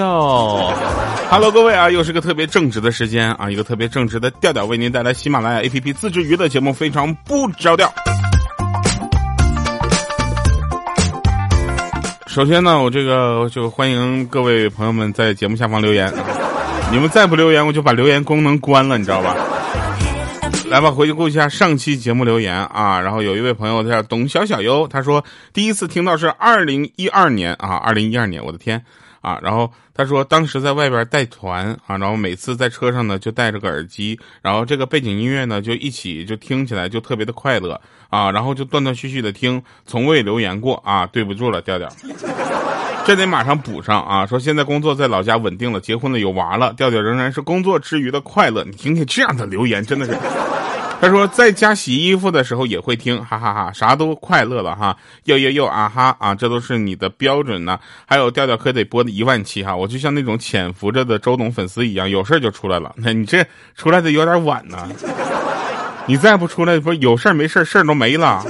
哟，Hello，各位啊，又是个特别正直的时间啊，一个特别正直的调调为您带来喜马拉雅 APP 自制娱乐节目，非常不着调。首先呢，我这个就欢迎各位朋友们在节目下方留言，你们再不留言，我就把留言功能关了，你知道吧？来吧，回去顾一下上期节目留言啊。然后有一位朋友叫董小小优，他说第一次听到是二零一二年啊，二零一二年，我的天啊！然后他说当时在外边带团啊，然后每次在车上呢就戴着个耳机，然后这个背景音乐呢就一起就听起来就特别的快乐啊，然后就断断续续的听，从未留言过啊，对不住了，调调，这得马上补上啊。说现在工作在老家稳定了，结婚了有娃了，调调仍然是工作之余的快乐。你听听这样的留言，真的是。他说在家洗衣服的时候也会听，哈哈哈，啥都快乐了哈，又又又啊哈啊，这都是你的标准呢。还有调调可得播的一万期哈，我就像那种潜伏着的周董粉丝一样，有事就出来了。那你这出来的有点晚呢，你再不出来，不有事没事事儿都没了。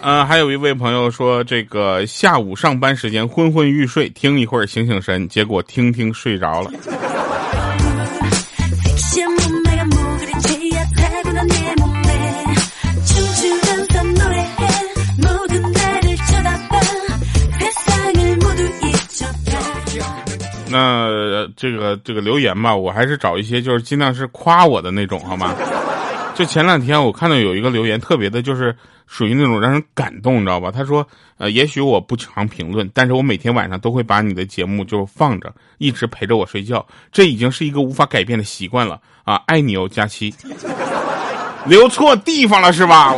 嗯，还有一位朋友说，这个下午上班时间昏昏欲睡，听一会儿醒醒神，结果听听睡着了。那这个这个留言吧，我还是找一些就是尽量是夸我的那种，好吗？就前两天我看到有一个留言，特别的就是属于那种让人感动，你知道吧？他说，呃，也许我不常评论，但是我每天晚上都会把你的节目就放着，一直陪着我睡觉，这已经是一个无法改变的习惯了啊！爱你哦，佳期，留错地方了是吧？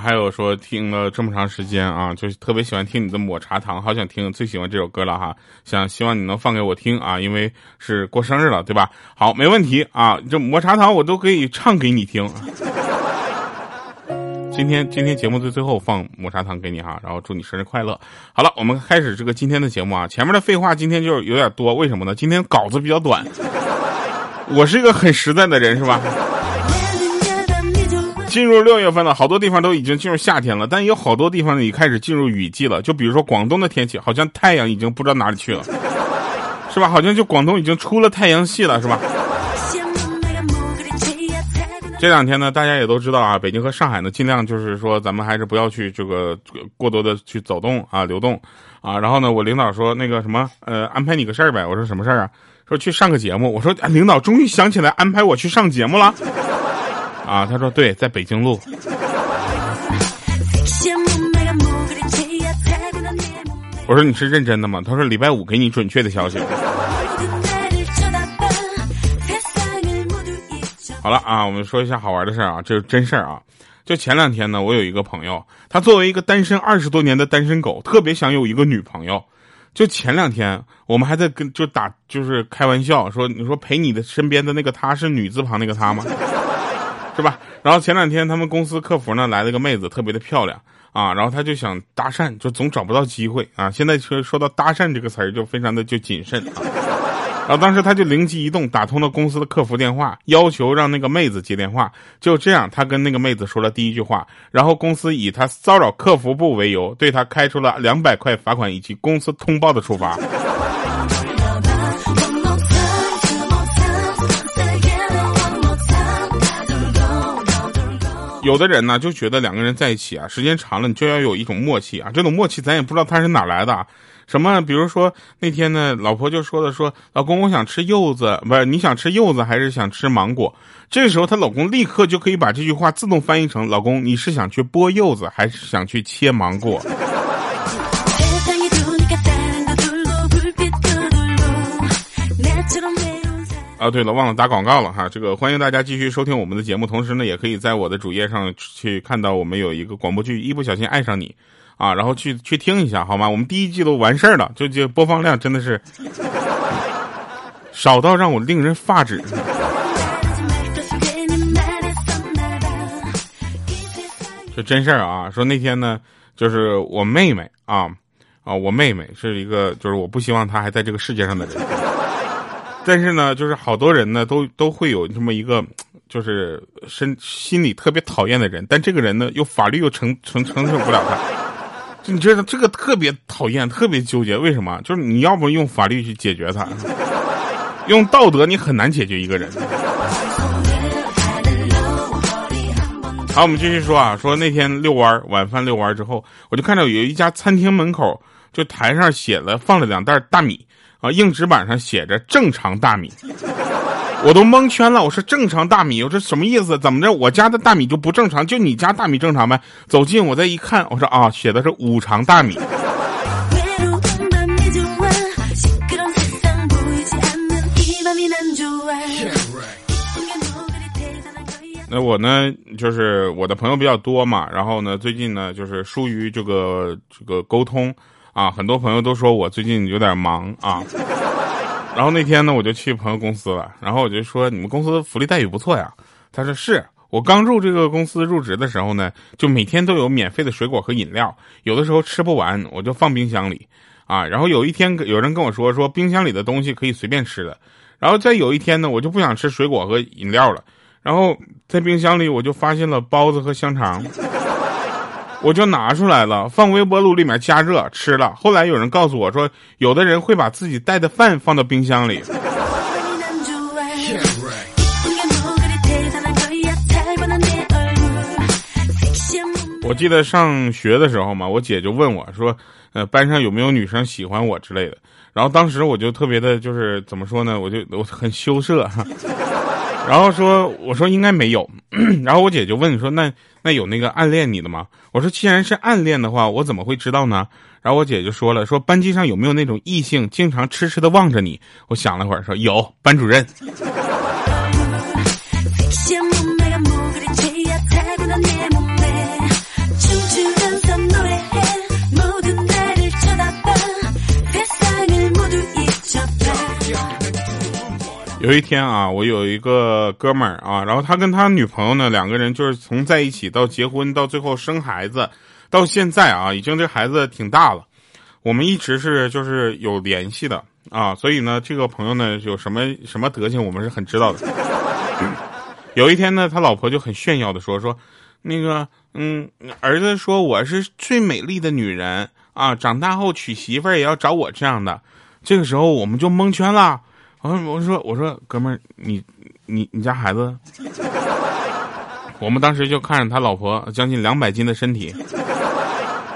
还有说听了这么长时间啊，就是特别喜欢听你的抹茶糖，好想听，最喜欢这首歌了哈，想希望你能放给我听啊，因为是过生日了，对吧？好，没问题啊，这抹茶糖我都可以唱给你听。今天今天节目的最后放抹茶糖给你哈，然后祝你生日快乐。好了，我们开始这个今天的节目啊，前面的废话今天就有点多，为什么呢？今天稿子比较短，我是一个很实在的人，是吧？进入六月份了，好多地方都已经进入夏天了，但有好多地方呢也开始进入雨季了。就比如说广东的天气，好像太阳已经不知道哪里去了，是吧？好像就广东已经出了太阳系了，是吧？这两天呢，大家也都知道啊，北京和上海呢，尽量就是说咱们还是不要去这个过多的去走动啊、流动啊。然后呢，我领导说那个什么呃，安排你个事儿呗。我说什么事儿啊？说去上个节目。我说领导终于想起来安排我去上节目了。啊，他说对，在北京路。我说你是认真的吗？他说礼拜五给你准确的消息。好了啊，我们说一下好玩的事儿啊，这是真事儿啊。就前两天呢，我有一个朋友，他作为一个单身二十多年的单身狗，特别想有一个女朋友。就前两天，我们还在跟就打就是开玩笑说，你说陪你的身边的那个他是女字旁那个他吗？是吧？然后前两天他们公司客服呢来了个妹子，特别的漂亮啊，然后他就想搭讪，就总找不到机会啊。现在说说到搭讪这个词儿，就非常的就谨慎啊。然后当时他就灵机一动，打通了公司的客服电话，要求让那个妹子接电话。就这样，他跟那个妹子说了第一句话，然后公司以他骚扰客服部为由，对他开出了两百块罚款以及公司通报的处罚。有的人呢就觉得两个人在一起啊，时间长了你就要有一种默契啊，这种默契咱也不知道他是哪来的。啊什么？比如说那天呢，老婆就说的说，老公我想吃柚子，不是你想吃柚子还是想吃芒果？这时候她老公立刻就可以把这句话自动翻译成，老公你是想去剥柚子还是想去切芒果？啊，对了，忘了打广告了哈。这个欢迎大家继续收听我们的节目，同时呢，也可以在我的主页上去看到我们有一个广播剧《一不小心爱上你》，啊，然后去去听一下好吗？我们第一季都完事儿了，就就播放量真的是少到让我令人发指。这真事儿啊！说那天呢，就是我妹妹啊啊，我妹妹是一个，就是我不希望她还在这个世界上的人。但是呢，就是好多人呢都都会有这么一个，就是身心里特别讨厌的人，但这个人呢又法律又承承承受不了他。就 你知道这个特别讨厌，特别纠结，为什么？就是你要不用法律去解决他，用道德你很难解决一个人。好，我们继续说啊，说那天遛弯，晚饭遛弯之后，我就看到有一家餐厅门口，就台上写了放了两袋大米啊，硬纸板上写着正常大米，我都蒙圈了。我说正常大米，我说什么意思？怎么着？我家的大米就不正常？就你家大米正常呗？走近我再一看，我说啊，写的是五常大米。那我呢，就是我的朋友比较多嘛，然后呢，最近呢，就是疏于这个这个沟通啊，很多朋友都说我最近有点忙啊。然后那天呢，我就去朋友公司了，然后我就说你们公司福利待遇不错呀。他说是我刚入这个公司入职的时候呢，就每天都有免费的水果和饮料，有的时候吃不完我就放冰箱里啊。然后有一天有人跟我说说冰箱里的东西可以随便吃的，然后再有一天呢，我就不想吃水果和饮料了。然后在冰箱里，我就发现了包子和香肠，我就拿出来了，放微波炉里面加热吃了。后来有人告诉我说，有的人会把自己带的饭放到冰箱里。我记得上学的时候嘛，我姐就问我说，呃，班上有没有女生喜欢我之类的。然后当时我就特别的，就是怎么说呢，我就我很羞涩哈。然后说，我说应该没有。然后我姐就问说，那那有那个暗恋你的吗？我说既然是暗恋的话，我怎么会知道呢？然后我姐就说了，说班级上有没有那种异性经常痴痴的望着你？我想了会儿说有，班主任。有一天啊，我有一个哥们儿啊，然后他跟他女朋友呢，两个人就是从在一起到结婚，到最后生孩子，到现在啊，已经这孩子挺大了。我们一直是就是有联系的啊，所以呢，这个朋友呢有什么什么德行，我们是很知道的。有一天呢，他老婆就很炫耀的说说，那个嗯，儿子说我是最美丽的女人啊，长大后娶媳妇儿也要找我这样的。这个时候我们就蒙圈了。我我说我说哥们儿，你你你家孩子，我们当时就看着他老婆将近两百斤的身体，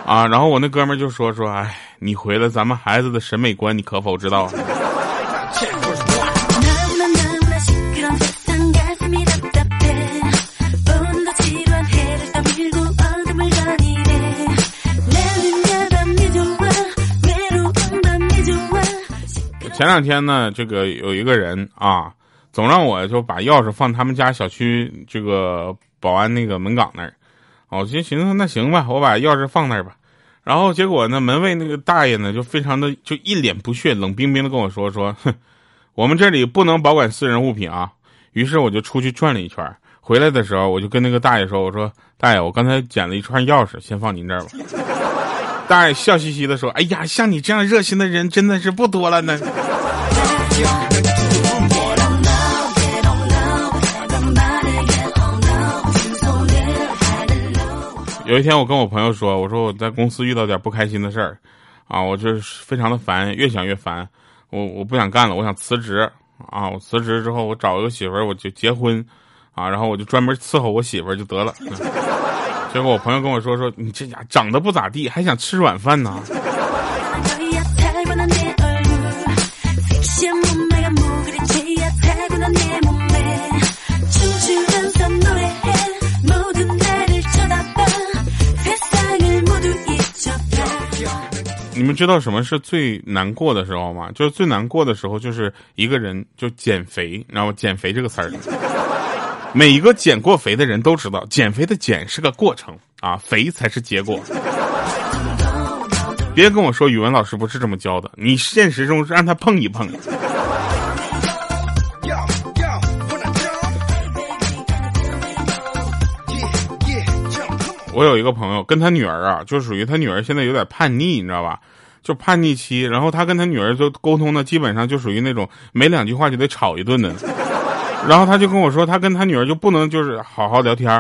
啊，然后我那哥们儿就说说，哎，你毁了咱们孩子的审美观，你可否知道？前两天呢，这个有一个人啊，总让我就把钥匙放他们家小区这个保安那个门岗那儿，我就寻思那行吧，我把钥匙放那儿吧。然后结果呢，门卫那个大爷呢，就非常的就一脸不屑，冷冰冰的跟我说说，哼，我们这里不能保管私人物品啊。于是我就出去转了一圈，回来的时候我就跟那个大爷说，我说大爷，我刚才捡了一串钥匙，先放您这儿吧。大爷笑嘻嘻的说：“哎呀，像你这样热心的人真的是不多了呢。”有一天，我跟我朋友说：“我说我在公司遇到点不开心的事儿，啊，我就是非常的烦，越想越烦，我我不想干了，我想辞职啊！我辞职之后，我找一个媳妇儿，我就结婚，啊，然后我就专门伺候我媳妇儿就得了。”结果我朋友跟我说说，你这家长得不咋地，还想吃软饭呢。你们知道什么是最难过的时候吗？就是最难过的时候，就是一个人就减肥，然后减肥这个词儿。每一个减过肥的人都知道，减肥的减是个过程啊，肥才是结果。别跟我说语文老师不是这么教的，你现实中让他碰一碰。我有一个朋友，跟他女儿啊，就属于他女儿现在有点叛逆，你知道吧？就叛逆期，然后他跟他女儿就沟通呢，基本上就属于那种没两句话就得吵一顿的。然后他就跟我说，他跟他女儿就不能就是好好聊天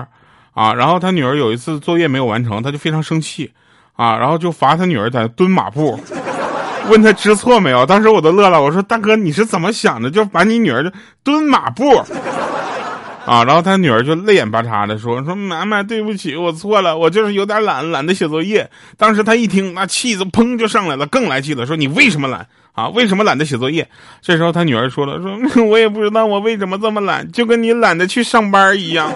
啊。然后他女儿有一次作业没有完成，他就非常生气啊，然后就罚他女儿在蹲马步，问他知错没有。当时我都乐了，我说大哥你是怎么想的，就把你女儿就蹲马步。啊，然后他女儿就泪眼巴叉的说：“说妈妈，对不起，我错了，我就是有点懒，懒得写作业。”当时他一听，那气子砰就上来了，更来气了，说：“你为什么懒啊？为什么懒得写作业？”这时候他女儿说了：“说 我也不知道我为什么这么懒，就跟你懒得去上班一样。”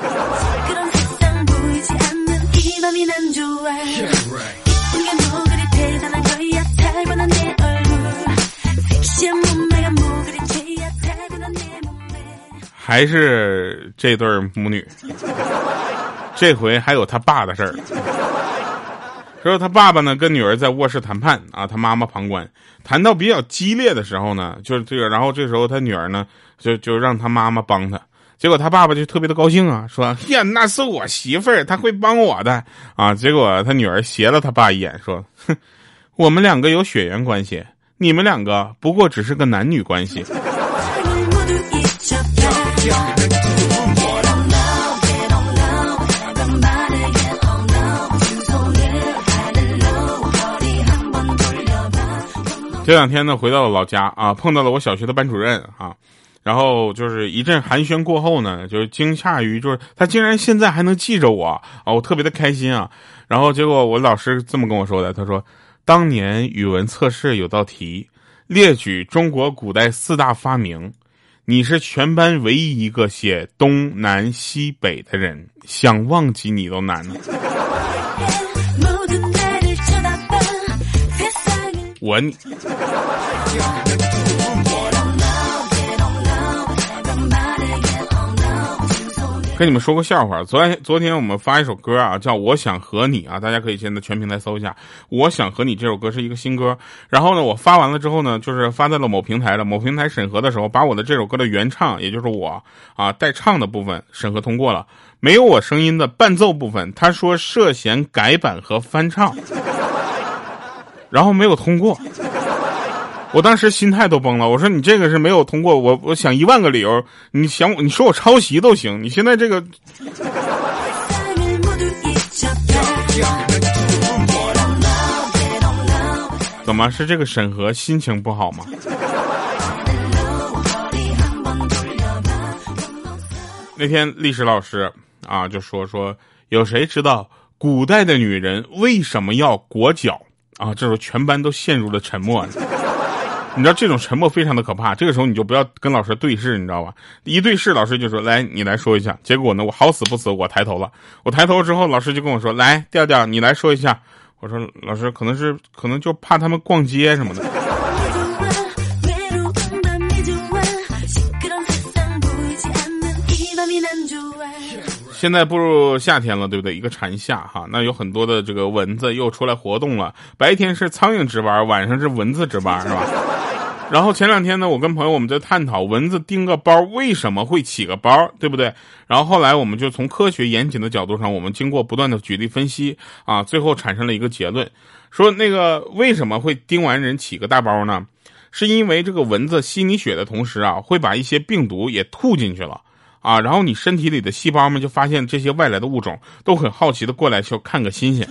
还是这对母女，这回还有他爸的事儿。说他爸爸呢跟女儿在卧室谈判啊，他妈妈旁观。谈到比较激烈的时候呢，就是这个，然后这时候他女儿呢就就让他妈妈帮他。结果他爸爸就特别的高兴啊，说：“呀，那是我媳妇儿，她会帮我的啊。”结果他女儿斜了他爸一眼，说：“哼，我们两个有血缘关系，你们两个不过只是个男女关系。”这两天呢，回到了老家啊，碰到了我小学的班主任啊，然后就是一阵寒暄过后呢，就是惊诧于就是他竟然现在还能记着我啊，我特别的开心啊。然后结果我老师这么跟我说的，他说当年语文测试有道题，列举中国古代四大发明，你是全班唯一一个写东南西北的人，想忘记你都难。我跟你们说个笑话，昨天昨天我们发一首歌啊，叫《我想和你》啊，大家可以现在全平台搜一下，《我想和你》这首歌是一个新歌。然后呢，我发完了之后呢，就是发在了某平台了。某平台审核的时候，把我的这首歌的原唱，也就是我啊带唱的部分审核通过了，没有我声音的伴奏部分，他说涉嫌改版和翻唱。然后没有通过，我当时心态都崩了。我说你这个是没有通过，我我想一万个理由，你想你说我抄袭都行。你现在这个怎么是这个审核心情不好吗？那天历史老师啊就说说，有谁知道古代的女人为什么要裹脚？啊，这时候全班都陷入了沉默。你知道这种沉默非常的可怕。这个时候你就不要跟老师对视，你知道吧？一对视，老师就说：“来，你来说一下。”结果呢，我好死不死，我抬头了。我抬头之后，老师就跟我说：“来，调调，你来说一下。”我说：“老师，可能是可能就怕他们逛街什么的。”现在步入夏天了，对不对？一个蝉夏哈，那有很多的这个蚊子又出来活动了。白天是苍蝇值班，晚上是蚊子值班，是吧？然后前两天呢，我跟朋友我们在探讨蚊子叮个包为什么会起个包，对不对？然后后来我们就从科学严谨的角度上，我们经过不断的举例分析啊，最后产生了一个结论，说那个为什么会叮完人起个大包呢？是因为这个蚊子吸你血的同时啊，会把一些病毒也吐进去了。啊，然后你身体里的细胞们就发现这些外来的物种，都很好奇的过来就看个新鲜。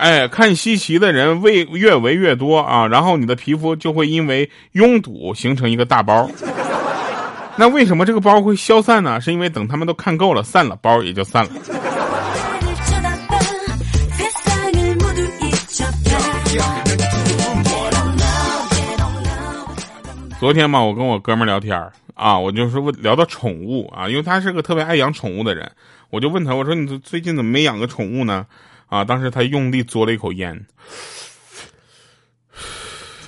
哎，看稀奇的人为越围越多啊，然后你的皮肤就会因为拥堵形成一个大包。那为什么这个包会消散呢？是因为等他们都看够了，散了，包也就散了。昨天嘛，我跟我哥们聊天啊，我就是问聊到宠物啊，因为他是个特别爱养宠物的人，我就问他，我说你最近怎么没养个宠物呢？啊，当时他用力嘬了一口烟，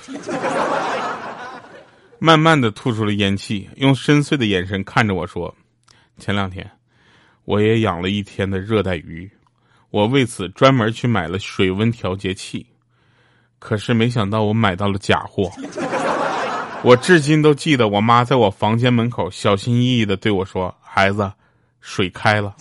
慢慢的吐出了烟气，用深邃的眼神看着我说：“前两天我也养了一天的热带鱼，我为此专门去买了水温调节器，可是没想到我买到了假货。”我至今都记得，我妈在我房间门口小心翼翼的对我说：“孩子，水开了。”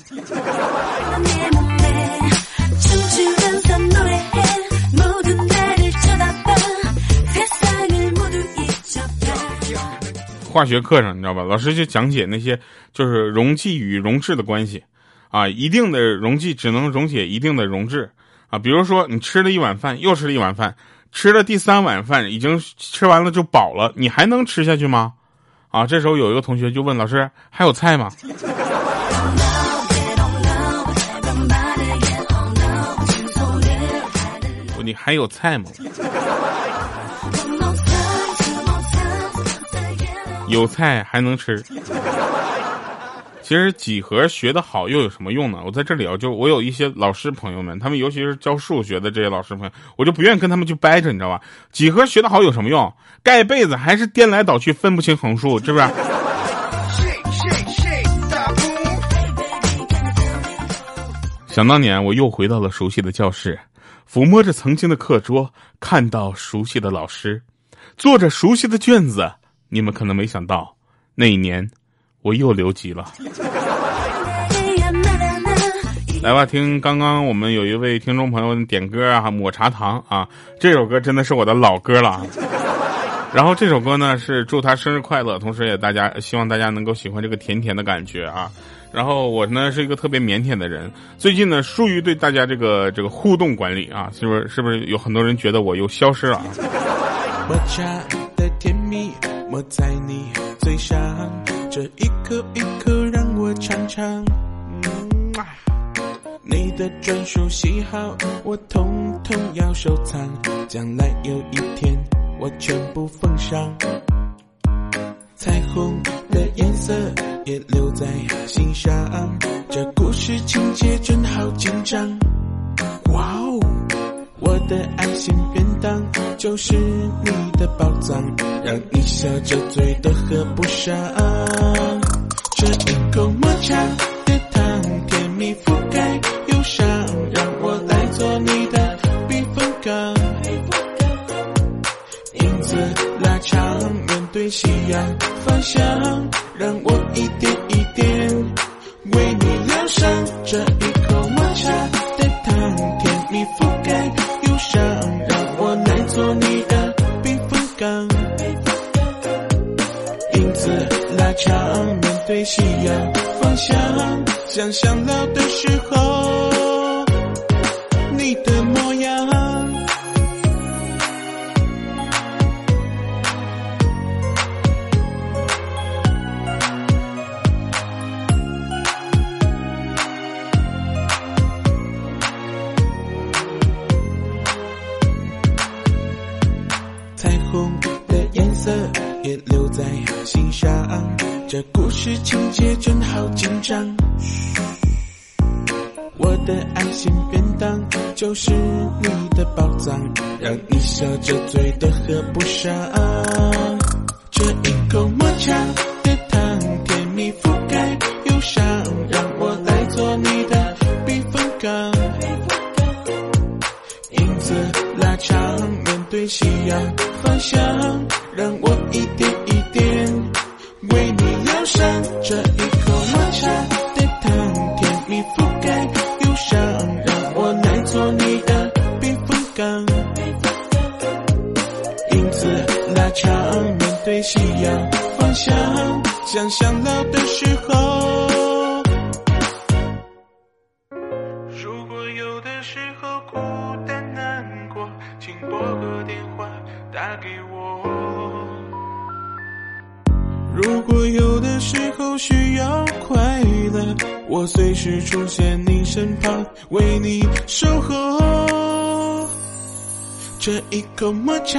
化学课上，你知道吧？老师就讲解那些就是溶剂与溶质的关系，啊，一定的溶剂只能溶解一定的溶质，啊，比如说你吃了一碗饭，又吃了一碗饭，吃了第三碗饭，已经吃完了就饱了，你还能吃下去吗？啊，这时候有一个同学就问老师：“还有菜吗？”你还有菜吗？有菜还能吃。其实几何学的好又有什么用呢？我在这里啊，就我有一些老师朋友们，他们尤其是教数学的这些老师朋友，我就不愿意跟他们去掰扯，你知道吧？几何学的好有什么用？盖被子还是颠来倒去分不清横竖，是不是？想当年，我又回到了熟悉的教室。抚摸着曾经的课桌，看到熟悉的老师，做着熟悉的卷子。你们可能没想到，那一年我又留级了。来吧，听刚刚我们有一位听众朋友点歌啊，抹茶糖啊，这首歌真的是我的老歌了。然后这首歌呢是祝他生日快乐，同时也大家希望大家能够喜欢这个甜甜的感觉啊。然后我呢是一个特别腼腆的人，最近呢疏于对大家这个这个互动管理啊，是不是是不是有很多人觉得我又消失了？抹茶的甜蜜抹在你嘴上，这一口一口让我尝尝。你的专属喜好我统统要收藏，将来有一天我全部奉上。彩虹的颜色也留在心上，这故事情节真好紧张。的爱心便当就是你的宝藏，让你笑着嘴都合不上。这一口抹茶的糖，甜蜜覆盖忧伤，让我来做你的避风港。影子拉长，面对夕阳。方向，让我一点一点为你疗伤。这一口抹茶的糖，甜蜜覆盖子拉长，面对夕阳方向，想象老的时候你的梦。的爱心便当就是你的宝藏，让你笑着嘴都合不上。这一口抹茶的糖，甜蜜覆盖忧伤，让我来做你的避风港。影子拉长，面对夕阳方向，对夕阳方向，想想老的时候。如果有的时候孤单难过，请拨个电话打给我。如果有的时候需要快乐，我随时出现你身旁，为你守候。这一口抹茶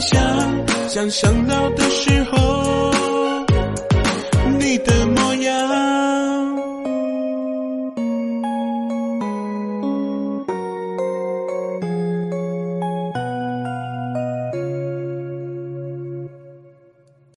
想，想想到的时候。